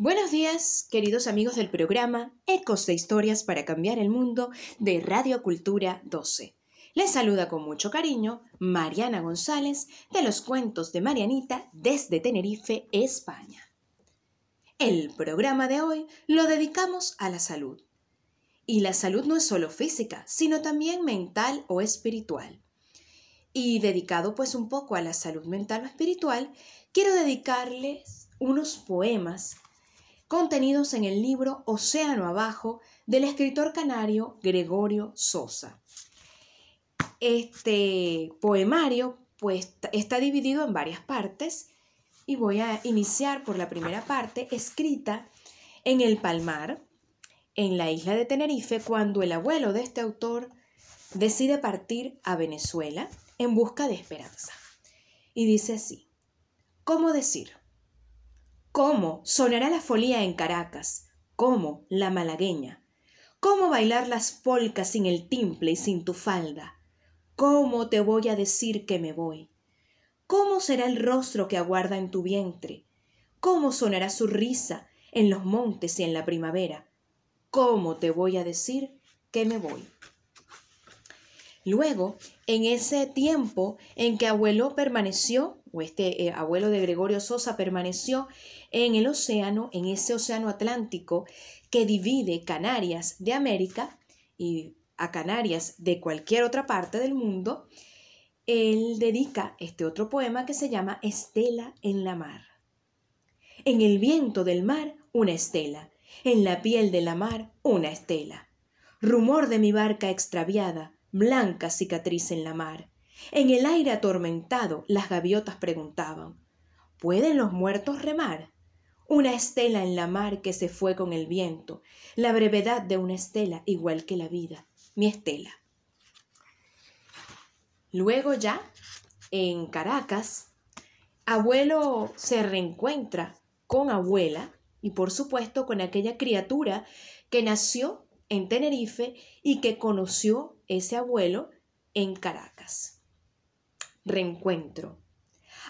Buenos días, queridos amigos del programa Ecos de Historias para Cambiar el Mundo de Radio Cultura 12. Les saluda con mucho cariño Mariana González de los cuentos de Marianita desde Tenerife, España. El programa de hoy lo dedicamos a la salud. Y la salud no es solo física, sino también mental o espiritual. Y dedicado pues un poco a la salud mental o espiritual, quiero dedicarles unos poemas contenidos en el libro Océano Abajo del escritor canario Gregorio Sosa. Este poemario pues está dividido en varias partes y voy a iniciar por la primera parte escrita en el Palmar, en la isla de Tenerife, cuando el abuelo de este autor decide partir a Venezuela en busca de esperanza. Y dice así, ¿cómo decir? ¿Cómo sonará la folía en Caracas? ¿Cómo la malagueña? ¿Cómo bailar las polcas sin el timple y sin tu falda? ¿Cómo te voy a decir que me voy? ¿Cómo será el rostro que aguarda en tu vientre? ¿Cómo sonará su risa en los montes y en la primavera? ¿Cómo te voy a decir que me voy? Luego, en ese tiempo en que abuelo permaneció, o este eh, abuelo de Gregorio Sosa permaneció en el océano, en ese océano Atlántico que divide Canarias de América y a Canarias de cualquier otra parte del mundo, él dedica este otro poema que se llama Estela en la mar. En el viento del mar, una estela, en la piel de la mar, una estela. Rumor de mi barca extraviada, blanca cicatriz en la mar. En el aire atormentado las gaviotas preguntaban ¿Pueden los muertos remar? Una estela en la mar que se fue con el viento, la brevedad de una estela igual que la vida, mi estela. Luego ya, en Caracas, abuelo se reencuentra con abuela y por supuesto con aquella criatura que nació en Tenerife y que conoció ese abuelo en Caracas. Reencuentro.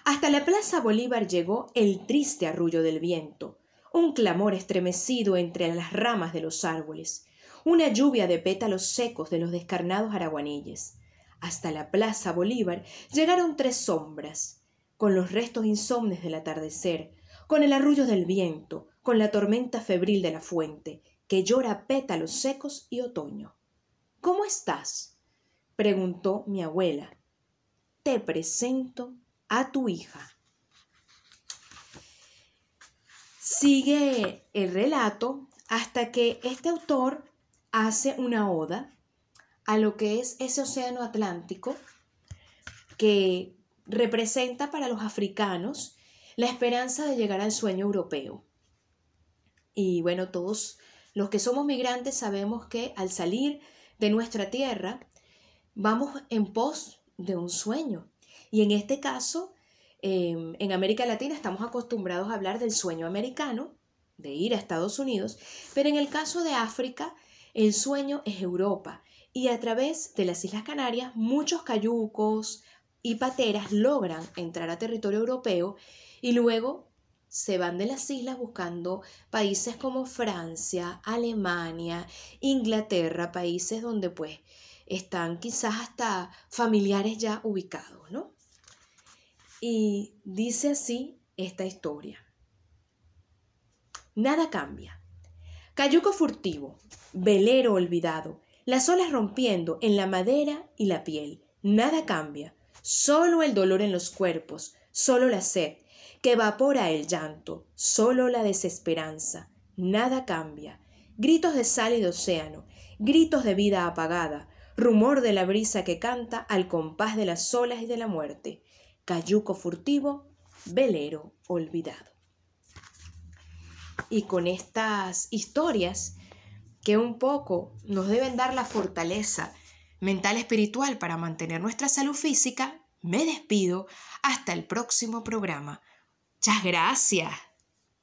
Hasta la Plaza Bolívar llegó el triste arrullo del viento, un clamor estremecido entre las ramas de los árboles, una lluvia de pétalos secos de los descarnados araguanilles. Hasta la Plaza Bolívar llegaron tres sombras, con los restos insomnes del atardecer, con el arrullo del viento, con la tormenta febril de la fuente, que llora pétalos secos y otoño. ¿Cómo estás? preguntó mi abuela. Te presento a tu hija. Sigue el relato hasta que este autor hace una oda a lo que es ese océano Atlántico que representa para los africanos la esperanza de llegar al sueño europeo. Y bueno, todos los que somos migrantes sabemos que al salir de nuestra tierra vamos en pos de un sueño. Y en este caso, em, en América Latina estamos acostumbrados a hablar del sueño americano, de ir a Estados Unidos, pero en el caso de África, el sueño es Europa. Y a través de las Islas Canarias, muchos cayucos y pateras logran entrar a territorio europeo y luego se van de las islas buscando países como Francia, Alemania, Inglaterra, países donde pues están quizás hasta familiares ya ubicados, ¿no? Y dice así esta historia. Nada cambia. Cayuco furtivo, velero olvidado, las olas rompiendo en la madera y la piel. Nada cambia. Solo el dolor en los cuerpos, solo la sed, que evapora el llanto, solo la desesperanza, nada cambia, gritos de sal y de océano, gritos de vida apagada, rumor de la brisa que canta al compás de las olas y de la muerte, cayuco furtivo, velero olvidado. Y con estas historias que un poco nos deben dar la fortaleza mental espiritual para mantener nuestra salud física, me despido hasta el próximo programa. Muchas gracias.